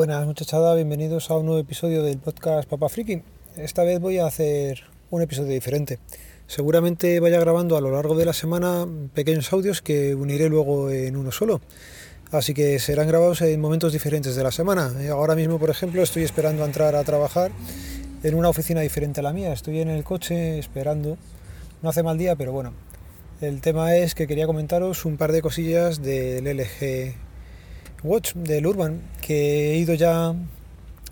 Buenas muchachada, bienvenidos a un nuevo episodio del podcast Papa Friki. Esta vez voy a hacer un episodio diferente. Seguramente vaya grabando a lo largo de la semana pequeños audios que uniré luego en uno solo. Así que serán grabados en momentos diferentes de la semana. Ahora mismo, por ejemplo, estoy esperando a entrar a trabajar en una oficina diferente a la mía. Estoy en el coche esperando. No hace mal día, pero bueno. El tema es que quería comentaros un par de cosillas del LG Watch del Urban, que he ido ya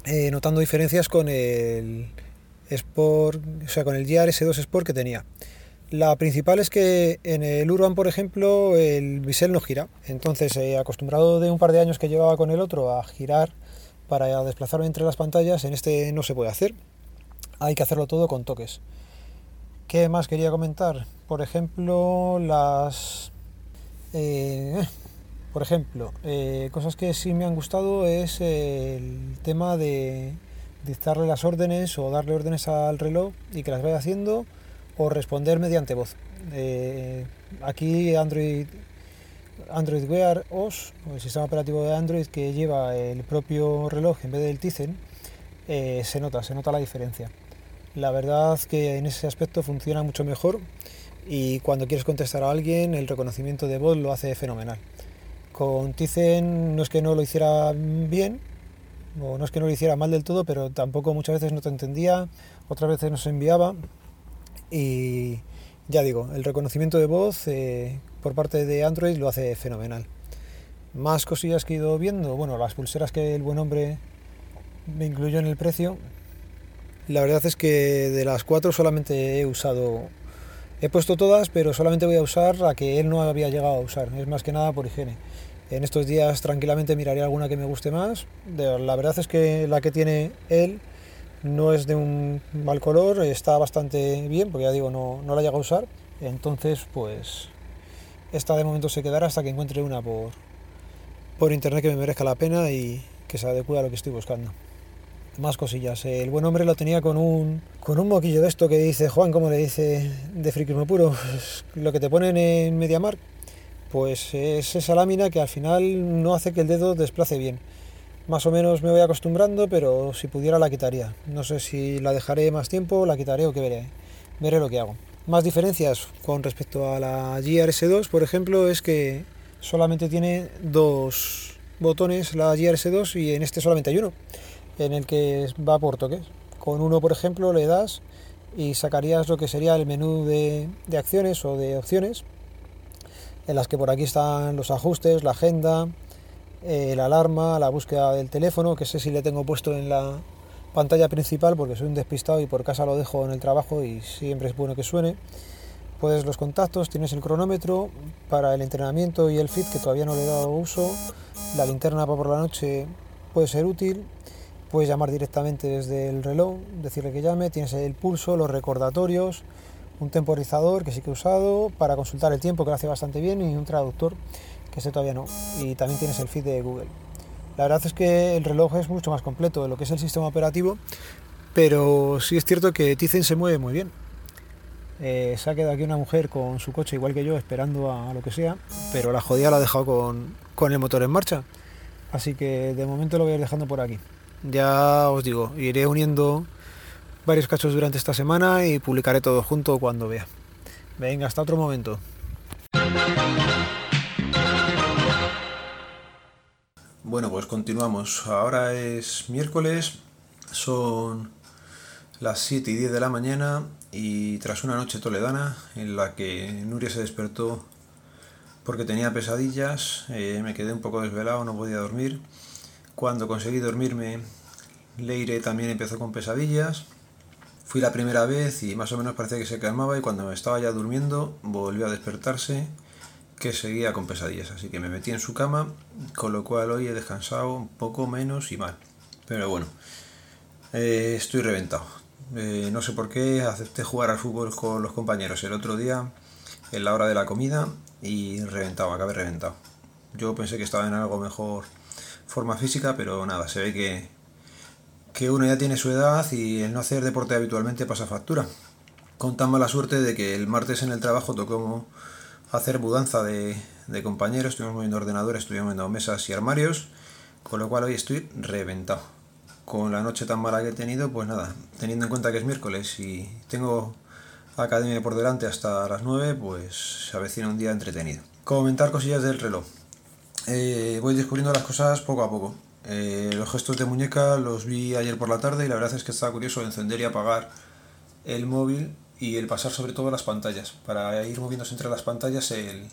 eh, notando diferencias con el Sport, o sea, con el GR-S2 Sport que tenía. La principal es que en el Urban, por ejemplo, el bisel no gira. Entonces, eh, acostumbrado de un par de años que llevaba con el otro a girar para desplazarme entre las pantallas, en este no se puede hacer. Hay que hacerlo todo con toques. ¿Qué más quería comentar? Por ejemplo, las... Eh, por ejemplo, eh, cosas que sí me han gustado es el tema de dictarle las órdenes o darle órdenes al reloj y que las vaya haciendo o responder mediante voz. Eh, aquí Android Wear OS, el sistema operativo de Android que lleva el propio reloj en vez del Tizen, eh, se nota, se nota la diferencia. La verdad que en ese aspecto funciona mucho mejor y cuando quieres contestar a alguien el reconocimiento de voz lo hace fenomenal. Con Tizen no es que no lo hiciera bien, o no es que no lo hiciera mal del todo, pero tampoco muchas veces no te entendía, otras veces no se enviaba. Y ya digo, el reconocimiento de voz eh, por parte de Android lo hace fenomenal. Más cosillas que he ido viendo, bueno, las pulseras que el buen hombre me incluyó en el precio. La verdad es que de las cuatro solamente he usado, he puesto todas, pero solamente voy a usar la que él no había llegado a usar. Es más que nada por higiene. En estos días tranquilamente miraré alguna que me guste más. La verdad es que la que tiene él no es de un mal color, está bastante bien, porque ya digo, no, no la llega a usar. Entonces, pues esta de momento se quedará hasta que encuentre una por, por internet que me merezca la pena y que se adecue a lo que estoy buscando. Más cosillas. El buen hombre lo tenía con un, con un moquillo de esto que dice Juan, como le dice de friquismo puro, lo que te ponen en MediaMark pues es esa lámina que al final no hace que el dedo desplace bien. Más o menos me voy acostumbrando, pero si pudiera la quitaría. No sé si la dejaré más tiempo, la quitaré o qué veré. Veré lo que hago. Más diferencias con respecto a la GRS2, por ejemplo, es que solamente tiene dos botones la GRS2 y en este solamente hay uno, en el que va por toques. Con uno, por ejemplo, le das y sacarías lo que sería el menú de, de acciones o de opciones en las que por aquí están los ajustes, la agenda, eh, la alarma, la búsqueda del teléfono, que sé si le tengo puesto en la pantalla principal porque soy un despistado y por casa lo dejo en el trabajo y siempre es bueno que suene. Puedes los contactos, tienes el cronómetro para el entrenamiento y el fit que todavía no le he dado uso, la linterna para por la noche puede ser útil, puedes llamar directamente desde el reloj, decirle que llame, tienes el pulso, los recordatorios, un temporizador que sí que he usado para consultar el tiempo que lo hace bastante bien y un traductor que ese todavía no. Y también tienes el feed de Google. La verdad es que el reloj es mucho más completo de lo que es el sistema operativo, pero sí es cierto que Tizen se mueve muy bien. Eh, se ha quedado aquí una mujer con su coche igual que yo esperando a, lo que sea, pero la jodida la ha dejado con, con el motor en marcha. Así que de momento lo voy a ir dejando por aquí. Ya os digo, iré uniendo varios cachos durante esta semana y publicaré todo junto cuando vea. Venga, hasta otro momento. Bueno, pues continuamos. Ahora es miércoles, son las 7 y 10 de la mañana y tras una noche toledana en la que Nuria se despertó porque tenía pesadillas, eh, me quedé un poco desvelado, no podía dormir. Cuando conseguí dormirme, Leire también empezó con pesadillas Fui la primera vez y más o menos parecía que se calmaba y cuando me estaba ya durmiendo volvió a despertarse que seguía con pesadillas, así que me metí en su cama, con lo cual hoy he descansado un poco menos y mal. Pero bueno, eh, estoy reventado. Eh, no sé por qué acepté jugar al fútbol con los compañeros el otro día en la hora de la comida y reventado, acabé reventado. Yo pensé que estaba en algo mejor forma física, pero nada, se ve que, que uno ya tiene su edad y el no hacer deporte habitualmente pasa factura. Con tan mala suerte de que el martes en el trabajo tocó hacer mudanza de, compañeros, estuvimos moviendo ordenadores, estuvimos moviendo mesas y armarios, Con lo cual hoy estoy reventado. Con la noche tan mala que he tenido, pues nada, teniendo en cuenta que es miércoles y tengo academia por delante hasta las 9, pues se avecina un día entretenido. Comentar cosillas del reloj. Eh, voy descubriendo las cosas poco a poco. Eh, los gestos de muñeca los vi ayer por la tarde y la verdad es que estaba curioso encender y apagar el móvil y el pasar sobre todo las pantallas. Para ir moviéndose entre las pantallas el,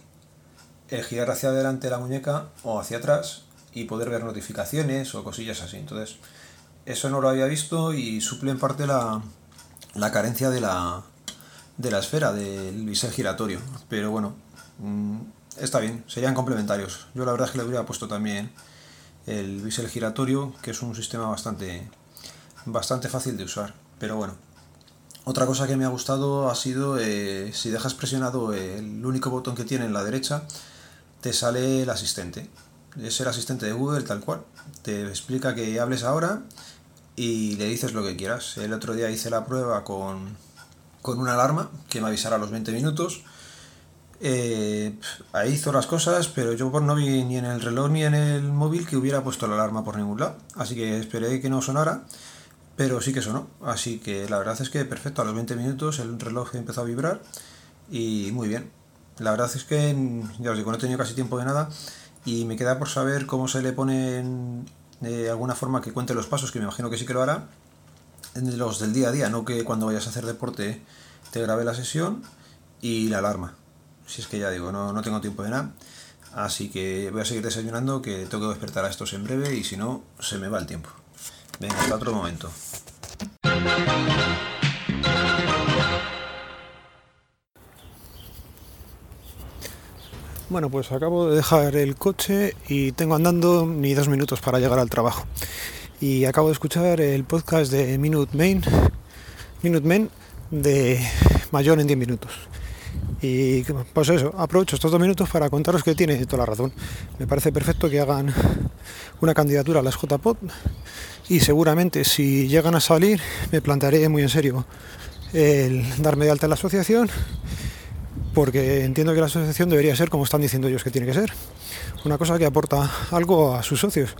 girar hacia adelante la muñeca o hacia atrás y poder ver notificaciones o cosillas así. Entonces, eso no lo había visto y suple en parte la, la carencia de la, de la esfera, del bisel giratorio. Pero bueno, mm, está bien, serían complementarios. Yo la verdad es que le hubiera puesto también el bisel giratorio, que es un sistema bastante, bastante fácil de usar. Pero bueno, otra cosa que me ha gustado ha sido eh, si dejas presionado el único botón que tiene en la derecha, te sale el asistente. Es el asistente de Google tal cual. Te explica que hables ahora y le dices lo que quieras. El otro día hice la prueba con, con una alarma que me avisara a los 20 minutos. Eh, ahí hizo las cosas, pero yo no vi ni en el reloj ni en el móvil que hubiera puesto la alarma por ningún lado. Así que esperé que no sonara, pero sí que sonó. Así que la verdad es que perfecto, a los 20 minutos el reloj empezó a vibrar y muy bien. La verdad es que, ya os digo, no he tenido casi tiempo de nada y me queda por saber cómo se le pone de alguna forma que cuente los pasos, que me imagino que sí que lo hará, los del día a día, no que cuando vayas a hacer deporte te grabe la sesión y la alarma. Si es que ya digo, no, no tengo tiempo de nada. Así que voy a seguir desayunando, que tengo que despertar a estos en breve y si no, se me va el tiempo. Venga, hasta otro momento. Bueno, pues acabo de dejar el coche y tengo andando ni dos minutos para llegar al trabajo. Y acabo de escuchar el podcast de Minute Main, Minute Men de Mayor en 10 minutos. Y pues eso, aprovecho estos dos minutos para contaros que tiene toda la razón. Me parece perfecto que hagan una candidatura a las JPOD y seguramente si llegan a salir me plantearé muy en serio el darme de alta en la asociación porque entiendo que la asociación debería ser como están diciendo ellos que tiene que ser. Una cosa que aporta algo a sus socios,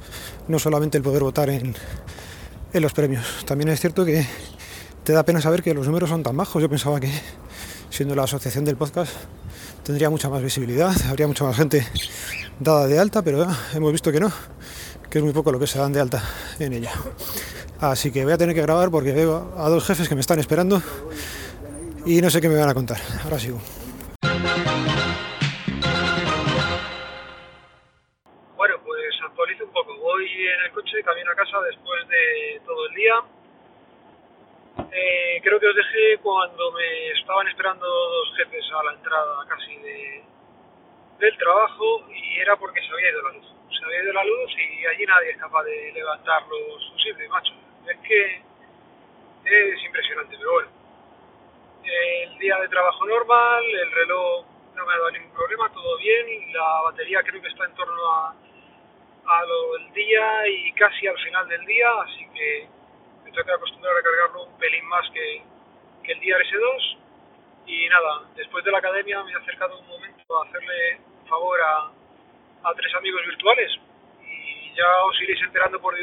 no solamente el poder votar en, en los premios. También es cierto que te da pena saber que los números son tan bajos. Yo pensaba que siendo la asociación del podcast tendría mucha más visibilidad, habría mucha más gente dada de alta, pero hemos visto que no, que es muy poco lo que se dan de alta en ella. Así que voy a tener que grabar porque veo a dos jefes que me están esperando y no sé qué me van a contar. Ahora sigo. Bueno, pues actualizo un poco. Voy en el coche, camino a casa después de todo el día. Eh, creo que os dejé cuando me estaban esperando dos jefes a la entrada casi de, del trabajo y era porque se había ido la luz. Se había ido la luz y allí nadie es capaz de levantar los fusibles, macho. Es que es impresionante, pero bueno. El día de trabajo normal, el reloj no me ha dado ningún problema, todo bien, la batería creo que está en torno a, a lo del día y casi al final del día, así que tengo que acostumbrar a cargarlo un pelín más que, que el día S2. Y nada, después de la academia me he acercado un momento a hacerle un favor a, a tres amigos virtuales y ya os iréis enterando por,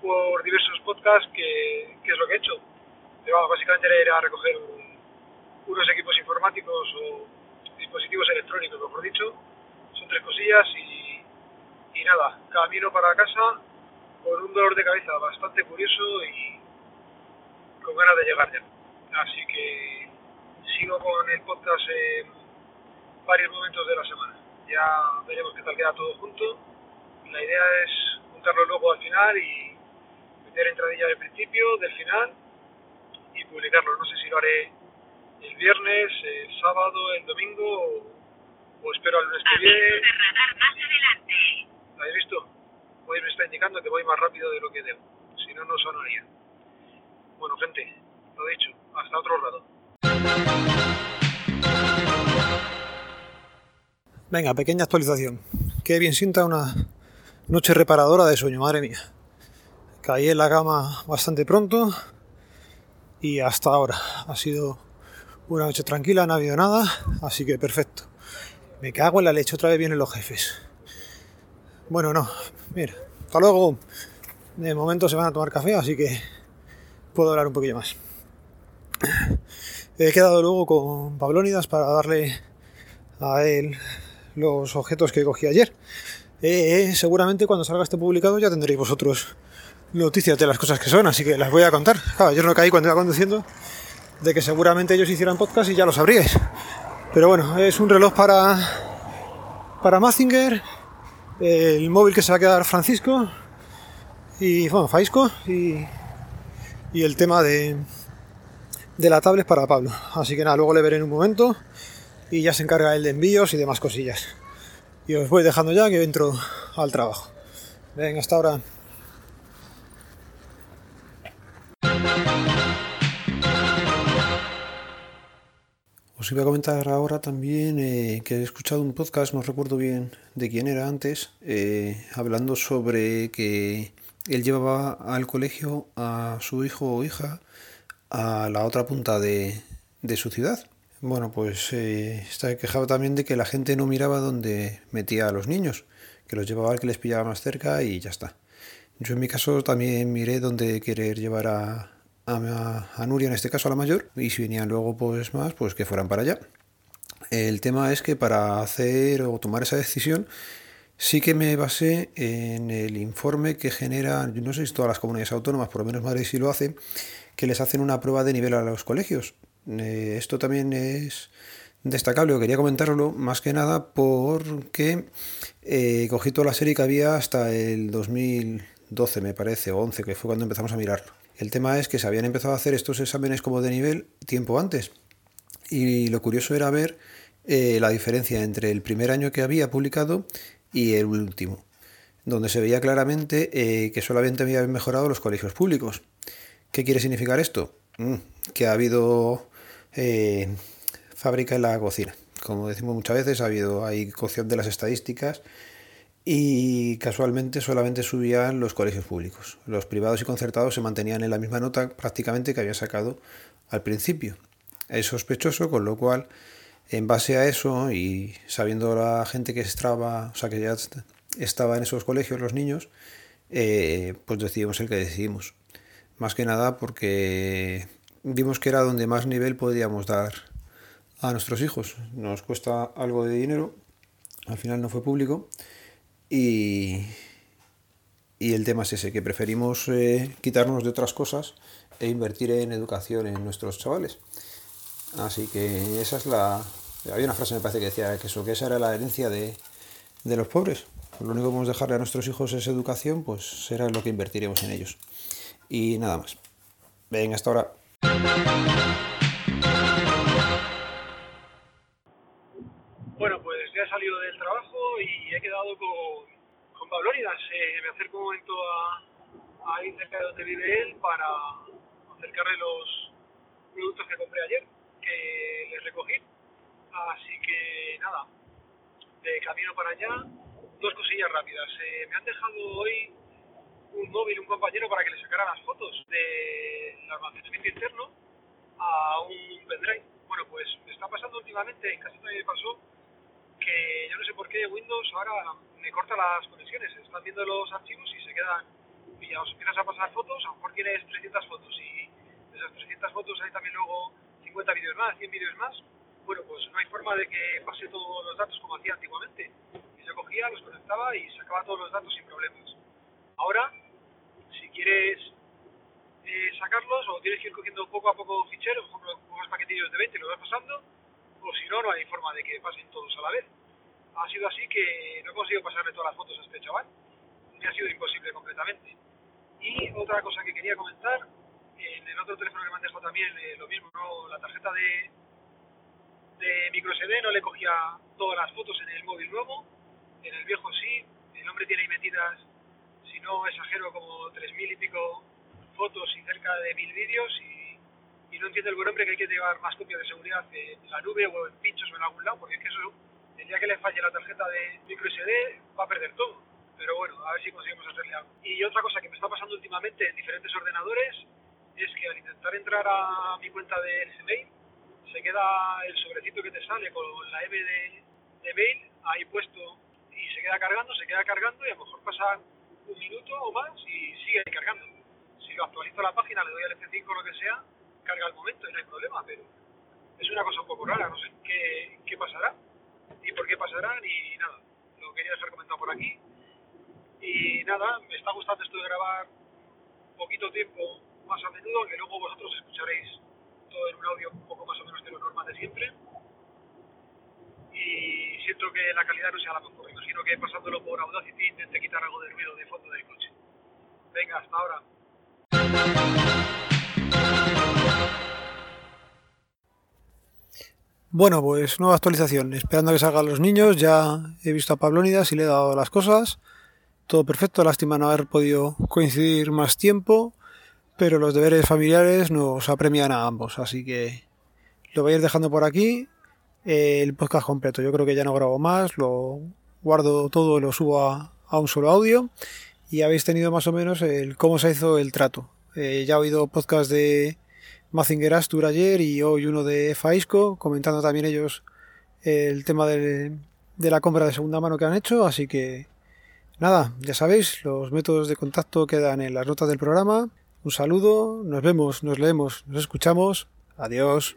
por diversos podcasts qué que es lo que he hecho. Pero vamos, básicamente era recoger un, unos equipos informáticos o dispositivos electrónicos, mejor dicho. Son tres cosillas y, y nada, camino para casa con un dolor de cabeza bastante curioso y con ganas de llegar ya. Así que sigo con el podcast en varios momentos de la semana. Ya veremos qué tal queda todo junto. La idea es juntarlo luego al final y meter entradilla del principio, del final y publicarlo. No sé si lo haré el viernes, el sábado, el domingo o, espero al lunes que viene. más adelante. ¿Lo habéis visto? Hoy me está indicando que voy más rápido de lo que debo. Si no, no sonaría. Bueno, gente, lo dicho. Hasta otro rato. Venga, pequeña actualización. Qué bien sienta una noche reparadora de sueño, madre mía. Caí en la cama bastante pronto y hasta ahora ha sido una noche tranquila, no ha habido nada, así que perfecto. Me cago en la leche, otra vez vienen los jefes. Bueno, no, mira, hasta luego. De momento se van a tomar café, así que puedo hablar un poquillo más. He quedado luego con Pablónidas para darle a él los objetos que cogí ayer. Eh, seguramente cuando salga este publicado ya tendréis vosotros noticias de las cosas que son, así que las voy a contar. Claro, yo no caí cuando iba conduciendo de que seguramente ellos hicieran podcast y ya lo sabríais. Pero bueno, es un reloj para, para Mazinger, el móvil que se va a quedar Francisco, y bueno, Faisco, y, y el tema de, de la tablet para Pablo. Así que nada, luego le veré en un momento y ya se encarga él de envíos y demás cosillas. Y os voy dejando ya que entro al trabajo. Venga, hasta ahora. Os iba a comentar ahora también eh, que he escuchado un podcast, no recuerdo bien de quién era antes, eh, hablando sobre que él llevaba al colegio a su hijo o hija a la otra punta de, de su ciudad. Bueno, pues eh, está quejado también de que la gente no miraba dónde metía a los niños, que los llevaba al que les pillaba más cerca y ya está. Yo en mi caso también miré dónde querer llevar a, a, Nuria, en este caso a la mayor, y si venían luego pues más, pues que fueran para allá. El tema es que para hacer o tomar esa decisión sí que me basé en el informe que genera, no sé si todas las comunidades autónomas, por lo menos Madrid sí lo hace, que les hacen una prueba de nivel a los colegios. Eh, esto también es destacable, quería comentarlo más que nada porque eh, cogí toda la serie que había hasta el 2012, me parece, o 11, que fue cuando empezamos a mirarlo. El tema es que se habían empezado a hacer estos exámenes como de nivel tiempo antes. Y lo curioso era ver eh, la diferencia entre el primer año que había publicado y el último, donde se veía claramente eh, que solamente habían mejorado los colegios públicos. ¿Qué quiere significar esto? Mm, que ha habido eh, fábrica en la cocina. Como decimos muchas veces, ha habido hay cocción de las estadísticas y casualmente solamente subían los colegios públicos. Los privados y concertados se mantenían en la misma nota prácticamente que había sacado al principio. Es sospechoso, con lo cual, en base a eso y sabiendo la gente que estaba, o sea, que ya estaba en esos colegios, los niños, eh, pues decidimos el que decidimos. Más que nada porque vimos que era donde más nivel podíamos dar a nuestros hijos. Nos cuesta algo de dinero, al final no fue público y, el tema es ese, que preferimos eh, quitarnos de otras cosas e invertir en educación en nuestros chavales. Así que esa es la... Había una frase me parece que decía que eso, que esa era la herencia de, de los pobres. Pues lo único que vamos a dejarle a nuestros hijos es educación, pues será lo que invertiremos en ellos. Y nada más. Venga, hasta ahora. Pablónidas. Eh, me acerco un momento a, ahí cerca de donde vive él para acercarle los productos que compré ayer, que les recogí. Así que nada, de camino para allá, dos cosillas rápidas. Eh, me han dejado hoy un móvil, un compañero, para que le sacara las fotos del almacenamiento interno a un pendrive. Bueno, pues me está pasando últimamente, en casi me pasó, que yo no sé por qué Windows ahora me corta las conexiones. Están viendo los archivos y se quedan pillados. Empiezas a pasar fotos, a lo mejor tienes 300 fotos y de esas 300 fotos hay también luego 50 vídeos más, 100 vídeos más. Bueno, pues no hay forma de que pase todos los datos como hacía antiguamente. yo cogía, los conectaba y sacaba todos los datos sin problemas. Ahora, si quieres eh, sacarlos o tienes que ir cogiendo poco a poco ficheros, por ejemplo, paquetillos de 20 y lo vas pasando, o si no, no hay forma de que pasen todos a la vez. Ha sido así que no he conseguido pasarle todas las fotos a este chaval. Me ha sido imposible completamente. Y otra cosa que quería comentar, en el otro teléfono que me han dejado también eh, lo mismo, ¿no? la tarjeta de, de micro SD no le cogía todas las fotos en el móvil nuevo, en el viejo sí, el hombre tiene ahí metidas, si no exagero, como tres mil y pico fotos y cerca de mil vídeos y y no entiende el buen hombre que hay que llevar más copias de seguridad en la nube o en pinchos o en algún lado, porque es que eso, el día que le falle la tarjeta de micro SD, va a perder todo. Pero bueno, a ver si conseguimos hacerle algo. Y otra cosa que me está pasando últimamente en diferentes ordenadores es que al intentar entrar a mi cuenta de Gmail, se queda el sobrecito que te sale con la M de, de mail ahí puesto y se queda cargando, se queda cargando y a lo mejor pasan un minuto o más y sigue cargando. Si lo actualizo la página, le doy al F5 o lo que sea, carga al momento y no hay problema, pero es una cosa un poco rara, no sé qué, qué pasará y por qué pasará ni nada. Lo quería dejar comentado por aquí. Y nada, me está gustando esto de grabar poquito tiempo más a menudo, que luego vosotros escucharéis todo en un audio un poco más o menos de lo normal de siempre. Y siento que la calidad no sea la mejor. Imagino que pasándolo por Audacity intente quitar algo de ruido de fondo del coche. Venga, hasta ahora. Bueno, pues nueva actualización. Esperando que salgan los niños. Ya he visto a Pablónidas y le he dado las cosas. Todo perfecto. Lástima no haber podido coincidir más tiempo. Pero los deberes familiares nos apremian a ambos. Así que lo voy a ir dejando por aquí. El podcast completo. Yo creo que ya no grabo más. Lo guardo todo y lo subo a, a un solo audio. Y habéis tenido más o menos el cómo se hizo el trato. Eh, ya he oído podcast de Mazinger Astur ayer y hoy uno de Faisco, comentando también ellos el tema de, la compra de segunda mano que han hecho. Así que nada, ya sabéis, los métodos de contacto quedan en las notas del programa. Un saludo, nos vemos, nos leemos, nos escuchamos. Adiós.